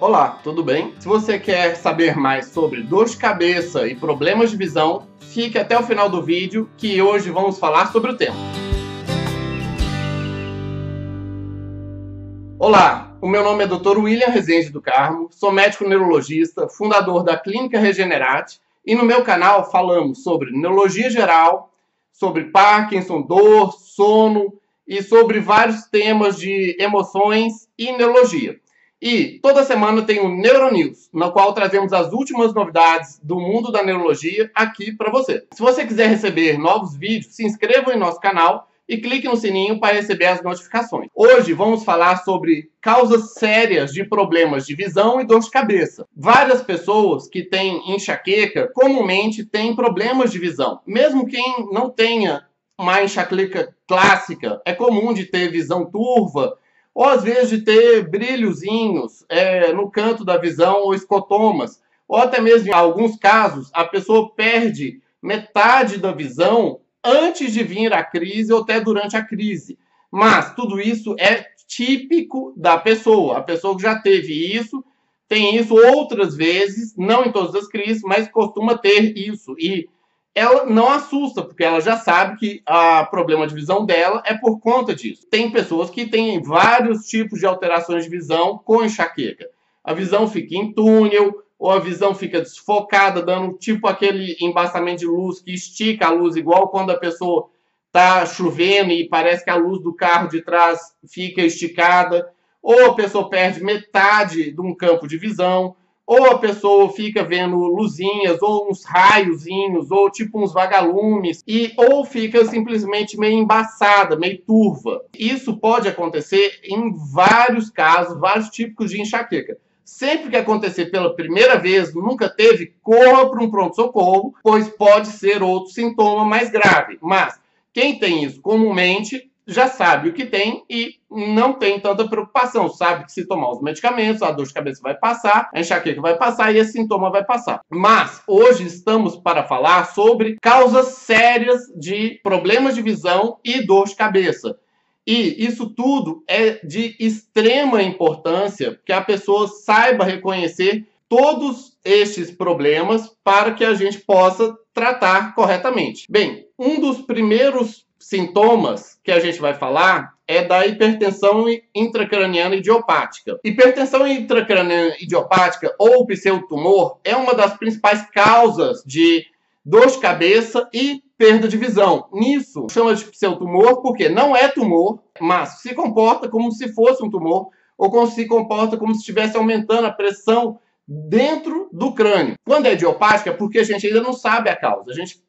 Olá, tudo bem? Se você quer saber mais sobre dor de cabeça e problemas de visão, fique até o final do vídeo que hoje vamos falar sobre o tema. Olá, o meu nome é Dr. William Rezende do Carmo, sou médico neurologista, fundador da Clínica Regenerate e no meu canal falamos sobre neurologia geral, sobre Parkinson, dor, sono e sobre vários temas de emoções e neurologia. E toda semana tem o Neuronews, no qual trazemos as últimas novidades do mundo da neurologia aqui para você. Se você quiser receber novos vídeos, se inscreva em nosso canal e clique no sininho para receber as notificações. Hoje vamos falar sobre causas sérias de problemas de visão e dor de cabeça. Várias pessoas que têm enxaqueca comumente têm problemas de visão. Mesmo quem não tenha uma enxaqueca clássica, é comum de ter visão turva ou às vezes de ter brilhozinhos é, no canto da visão ou escotomas, ou até mesmo em alguns casos a pessoa perde metade da visão antes de vir a crise ou até durante a crise. Mas tudo isso é típico da pessoa. A pessoa que já teve isso tem isso outras vezes, não em todas as crises, mas costuma ter isso. E ela não assusta, porque ela já sabe que o problema de visão dela é por conta disso. Tem pessoas que têm vários tipos de alterações de visão com enxaqueca. A visão fica em túnel, ou a visão fica desfocada, dando tipo aquele embaçamento de luz que estica a luz, igual quando a pessoa está chovendo e parece que a luz do carro de trás fica esticada, ou a pessoa perde metade de um campo de visão, ou a pessoa fica vendo luzinhas, ou uns raiozinhos, ou tipo uns vagalumes, e ou fica simplesmente meio embaçada, meio turva. Isso pode acontecer em vários casos, vários tipos de enxaqueca. Sempre que acontecer pela primeira vez, nunca teve, corra para um pronto-socorro, pois pode ser outro sintoma mais grave. Mas quem tem isso comumente já sabe o que tem e não tem tanta preocupação. Sabe que se tomar os medicamentos, a dor de cabeça vai passar, a enxaqueca vai passar e esse sintoma vai passar. Mas hoje estamos para falar sobre causas sérias de problemas de visão e dor de cabeça. E isso tudo é de extrema importância que a pessoa saiba reconhecer todos estes problemas para que a gente possa tratar corretamente. Bem, um dos primeiros sintomas que a gente vai falar é da hipertensão intracraniana idiopática. Hipertensão intracraniana idiopática ou pseudotumor é uma das principais causas de dor de cabeça e perda de visão. Nisso, chama de pseudotumor porque não é tumor, mas se comporta como se fosse um tumor ou se comporta como se estivesse aumentando a pressão dentro do crânio. Quando é idiopática é porque a gente ainda não sabe a causa. A gente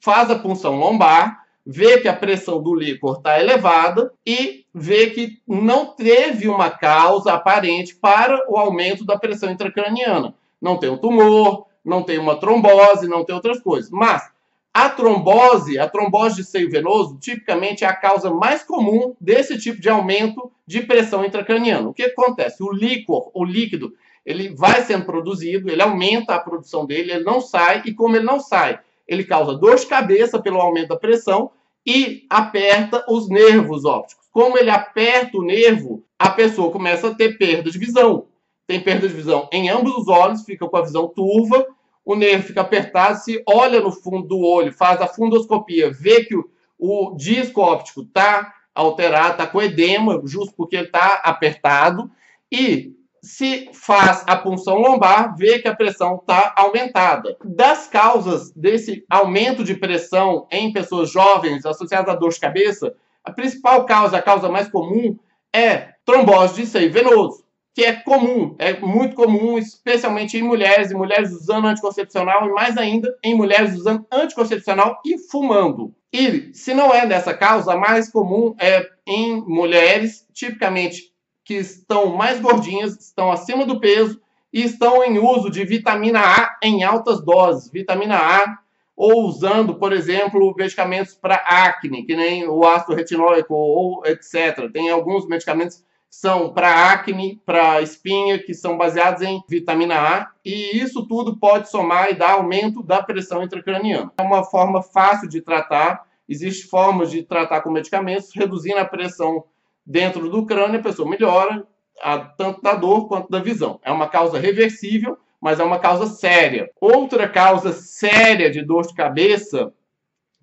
faz a punção lombar, vê que a pressão do líquor está elevada e vê que não teve uma causa aparente para o aumento da pressão intracraniana. Não tem um tumor, não tem uma trombose, não tem outras coisas. Mas a trombose, a trombose de seio venoso, tipicamente é a causa mais comum desse tipo de aumento de pressão intracraniana. O que acontece? O líquor, o líquido, ele vai sendo produzido, ele aumenta a produção dele, ele não sai, e como ele não sai, ele causa dor de cabeça pelo aumento da pressão e aperta os nervos ópticos. Como ele aperta o nervo, a pessoa começa a ter perda de visão. Tem perda de visão em ambos os olhos, fica com a visão turva, o nervo fica apertado, se olha no fundo do olho, faz a fundoscopia, vê que o, o disco óptico está alterado, está com edema, justo porque ele está apertado, e se faz a punção lombar, vê que a pressão está aumentada. Das causas desse aumento de pressão em pessoas jovens associadas à dor de cabeça, a principal causa, a causa mais comum, é trombose de seio venoso, que é comum, é muito comum, especialmente em mulheres, e mulheres usando anticoncepcional, e mais ainda em mulheres usando anticoncepcional e fumando. E se não é dessa causa, a mais comum é em mulheres, tipicamente que estão mais gordinhas, estão acima do peso e estão em uso de vitamina A em altas doses. Vitamina A, ou usando, por exemplo, medicamentos para acne, que nem o ácido retinóico ou etc. Tem alguns medicamentos que são para acne, para espinha, que são baseados em vitamina A, e isso tudo pode somar e dar aumento da pressão intracraniana. É uma forma fácil de tratar, existem formas de tratar com medicamentos, reduzindo a pressão dentro do crânio, a pessoa melhora, a, tanto da dor quanto da visão. É uma causa reversível, mas é uma causa séria. Outra causa séria de dor de cabeça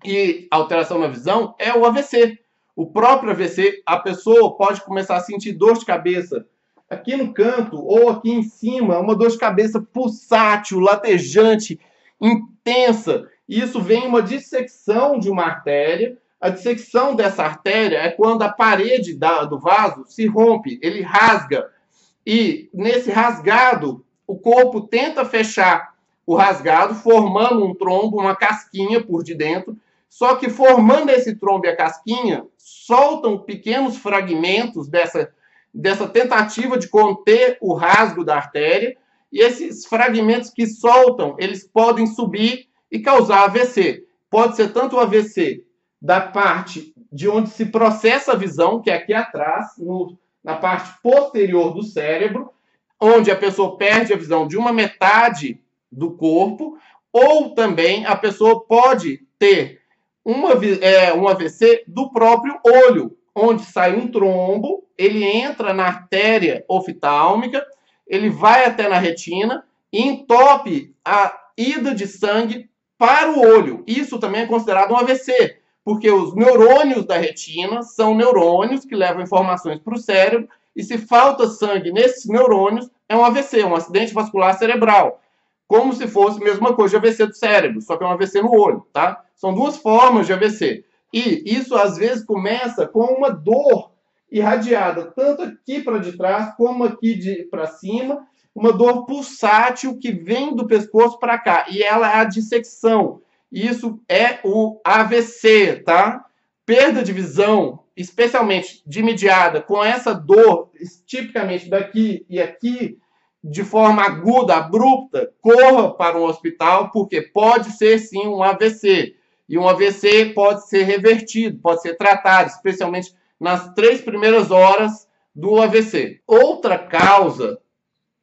e alteração na visão é o AVC. O próprio AVC, a pessoa pode começar a sentir dor de cabeça aqui no canto ou aqui em cima, uma dor de cabeça pulsátil, latejante, intensa. Isso vem uma dissecção de uma artéria. A dissecção dessa artéria é quando a parede da, do vaso se rompe, ele rasga. E nesse rasgado, o corpo tenta fechar o rasgado, formando um trombo, uma casquinha por de dentro. Só que formando esse trombo e a casquinha, soltam pequenos fragmentos dessa, dessa tentativa de conter o rasgo da artéria. E esses fragmentos que soltam, eles podem subir e causar AVC. Pode ser tanto o AVC da parte de onde se processa a visão, que é aqui atrás, no, na parte posterior do cérebro, onde a pessoa perde a visão de uma metade do corpo, ou também a pessoa pode ter uma, é, um AVC do próprio olho, onde sai um trombo, ele entra na artéria oftálmica, ele vai até na retina e entope a ida de sangue para o olho. Isso também é considerado um AVC, porque os neurônios da retina são neurônios que levam informações para o cérebro, e se falta sangue nesses neurônios, é um AVC, um acidente vascular cerebral. Como se fosse a mesma coisa de AVC do cérebro, só que é um AVC no olho, tá? São duas formas de AVC. E isso às vezes começa com uma dor irradiada, tanto aqui para de trás como aqui para cima, uma dor pulsátil que vem do pescoço para cá, e ela é a dissecção. Isso é o AVC, tá? Perda de visão, especialmente de imediata, com essa dor, tipicamente daqui e aqui, de forma aguda, abrupta, corra para um hospital, porque pode ser sim um AVC. E um AVC pode ser revertido, pode ser tratado, especialmente nas três primeiras horas do AVC. Outra causa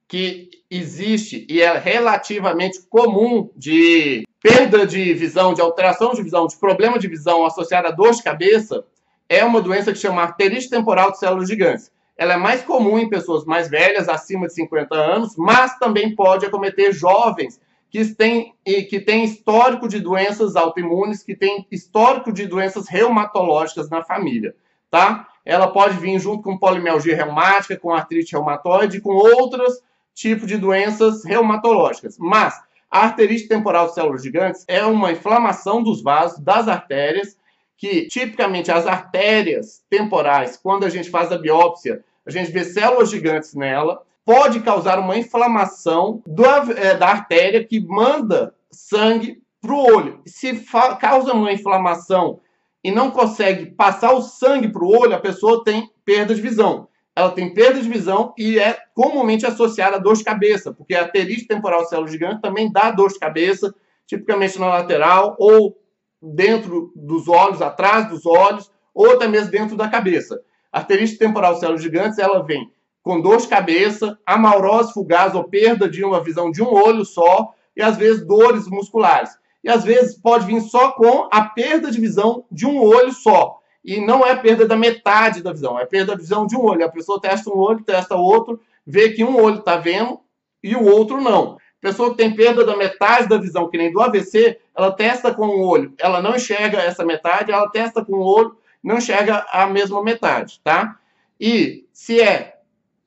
que existe e é relativamente comum de perda de visão, de alteração de visão, de problema de visão associado a dor de cabeça, é uma doença que chama arterite temporal de células gigantes. Ela é mais comum em pessoas mais velhas, acima de 50 anos, mas também pode acometer jovens que têm, que têm histórico de doenças autoimunes, que têm histórico de doenças reumatológicas na família, tá? Ela pode vir junto com polimialgia reumática, com artrite reumatoide, com outros tipos de doenças reumatológicas. Mas a arterite temporal de células gigantes é uma inflamação dos vasos, das artérias, que tipicamente as artérias temporais, quando a gente faz a biópsia, a gente vê células gigantes nela, pode causar uma inflamação da, é, da artéria que manda sangue para o olho. Se causa uma inflamação e não consegue passar o sangue para o olho, a pessoa tem perda de visão. Ela tem perda de visão e é comumente associada a dor de cabeça, porque a aterite temporal célula gigante também dá dor de cabeça, tipicamente na lateral ou dentro dos olhos, atrás dos olhos, ou até mesmo dentro da cabeça. A arterite temporal célula gigantes, ela vem com dor de cabeça, amaurose fugaz ou perda de uma visão de um olho só, e às vezes dores musculares. E às vezes pode vir só com a perda de visão de um olho só. E não é perda da metade da visão, é perda da visão de um olho. A pessoa testa um olho, testa outro, vê que um olho está vendo e o outro não. Pessoa que tem perda da metade da visão, que nem do AVC, ela testa com o olho, ela não enxerga essa metade, ela testa com o olho, não enxerga a mesma metade, tá? E se é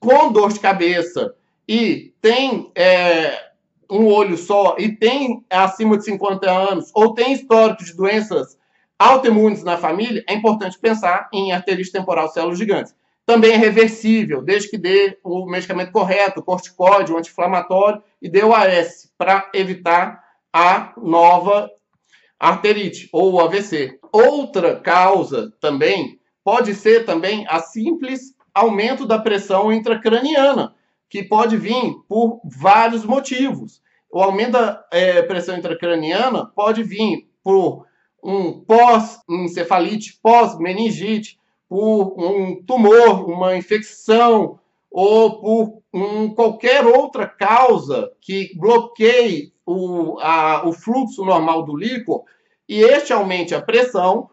com dor de cabeça e tem é, um olho só e tem acima de 50 anos ou tem histórico de doenças autoimunes na família, é importante pensar em arterite temporal células gigantes. Também é reversível, desde que dê o medicamento correto, o corticóide, o anti-inflamatório e dê o AS para evitar a nova arterite ou AVC. Outra causa também pode ser também a simples aumento da pressão intracraniana, que pode vir por vários motivos. O aumento da é, pressão intracraniana pode vir por um pós-encefalite, pós-meningite, por um tumor, uma infecção ou por um, qualquer outra causa que bloqueie o, a, o fluxo normal do líquor e este aumente a pressão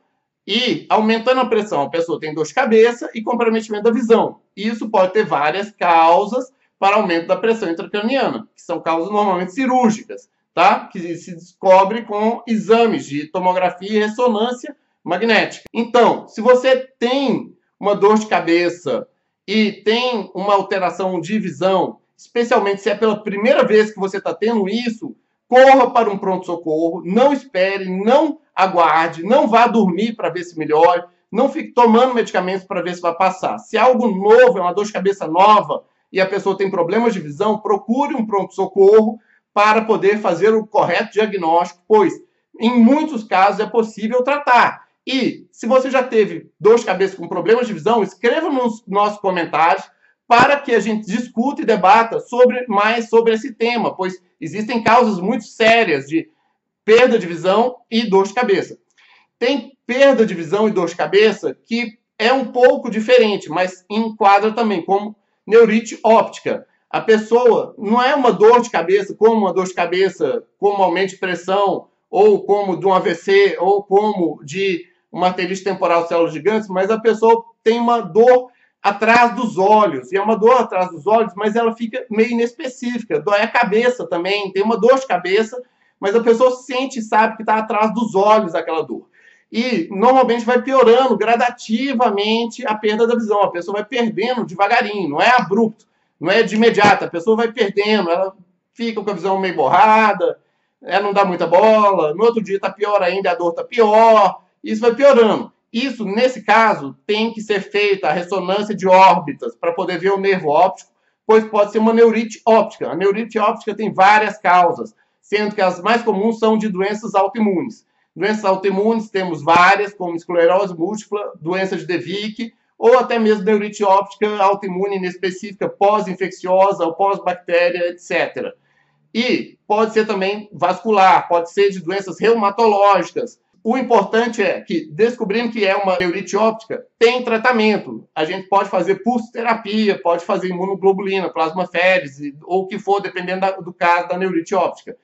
E aumentando a pressão, a pessoa tem dor de cabeça e comprometimento da visão. Isso pode ter várias causas para aumento da pressão intracraniana, que são causas normalmente cirúrgicas, tá? Que se descobre com exames de tomografia e ressonância magnética. Então, se você tem uma dor de cabeça e tem uma alteração de visão, especialmente se é pela primeira vez que você está tendo isso, corra para um pronto-socorro, não espere, não aguarde, não vá dormir para ver se melhora, não fique tomando medicamentos para ver se vai passar. Se é algo novo, é uma dor de cabeça nova e a pessoa tem problemas de visão, procure um pronto-socorro para poder fazer o correto diagnóstico, pois em muitos casos é possível tratar. E se você já teve dor de cabeça com problemas de visão, escreva nos nossos comentários para que a gente discuta e debata sobre mais sobre esse tema, pois existem causas muito sérias de perda de visão e dor de cabeça. Tem perda de visão e dor de cabeça que é um pouco diferente, mas enquadra também como neurite óptica. A pessoa não é uma dor de cabeça, como uma dor de cabeça, como aumento de pressão, ou como de um AVC, ou como de uma arterite temporal células gigantes, mas a pessoa tem uma dor atrás dos olhos. E é uma dor atrás dos olhos, mas ela fica meio inespecífica. Dói a cabeça também, tem uma dor de cabeça, mas a pessoa sente e sabe que está atrás dos olhos aquela dor. E normalmente vai piorando gradativamente a perda da visão. A pessoa vai perdendo devagarinho, não é abrupto, não é de imediato. A pessoa vai perdendo, ela fica com a visão meio borrada, ela não dá muita bola. No outro dia está pior ainda, a dor está pior. Isso vai piorando. Isso, nesse caso, tem que ser feita a ressonância de órbitas para poder ver o nervo óptico, pois pode ser uma neurite óptica. A neurite óptica tem várias causas, sendo que as mais comuns são de doenças autoimunes. Doenças autoimunes temos várias, como esclerose múltipla, doença de Devic, ou até mesmo neurite óptica autoimune inespecífica, pós-infecciosa ou pós-bactéria, etc. E pode ser também vascular, pode ser de doenças reumatológicas, o importante é que, descobrindo que é uma neurite óptica, tem tratamento. A gente pode fazer pulsoterapia, pode fazer imunoglobulina, plasmaférese, ou o que for, dependendo do caso da neurite óptica.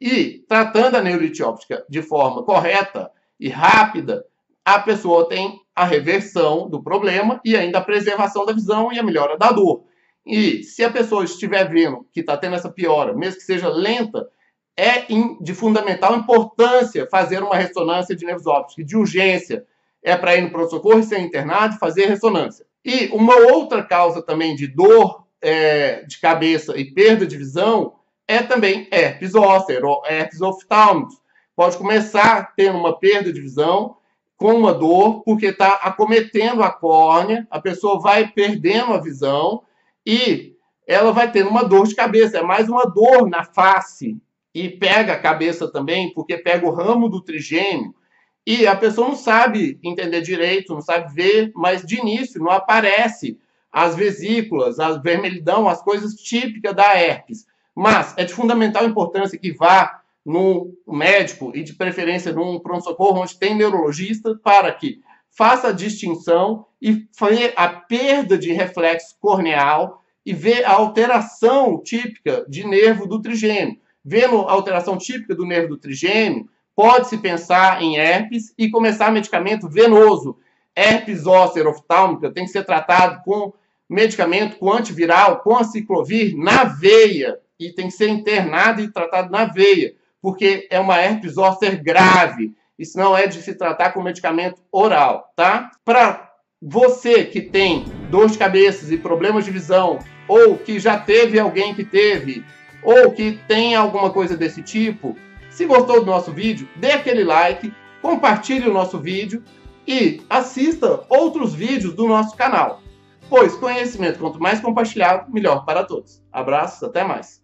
E, tratando a neurite óptica de forma correta e rápida, a pessoa tem a reversão do problema e ainda a preservação da visão e a melhora da dor. E se a pessoa estiver vendo que está tendo essa piora, mesmo que seja lenta, é de fundamental importância fazer uma ressonância de nervos ópticos. De urgência é para ir no pronto-socorro e ser internado fazer ressonância. E uma outra causa também de dor é, de cabeça e perda de visão é também herpes ou herpes oftálmicos. Pode começar tendo uma perda de visão com uma dor, porque está acometendo a córnea, a pessoa vai perdendo a visão e ela vai tendo uma dor de cabeça. É mais uma dor na face e pega a cabeça também, porque pega o ramo do trigêmeo, e a pessoa não sabe entender direito, não sabe ver, mas de início não aparece as vesículas, a vermelhidão, as coisas típicas da herpes. Mas é de fundamental importância que vá no médico e de preferência num pronto-socorro onde tem neurologista para que faça a distinção e a perda de reflexo corneal e vê a alteração típica de nervo do trigêmeo vendo alteração típica do nervo do trigêmeo, pode-se pensar em herpes e começar medicamento venoso. Herpes zoster oftálmica tem que ser tratado com medicamento com antiviral, com aciclovir na veia e tem que ser internado e tratado na veia, porque é uma herpes zoster grave. Isso não é de se tratar com medicamento oral, tá? Para você que tem dor de cabeça e problemas de visão, ou que já teve alguém que teve, ou que tem alguma coisa desse tipo, se gostou do nosso vídeo, dê aquele like, compartilhe o nosso vídeo e assista outros vídeos do nosso canal. Pois conhecimento, quanto mais compartilhado, melhor para todos. Abraços, até mais.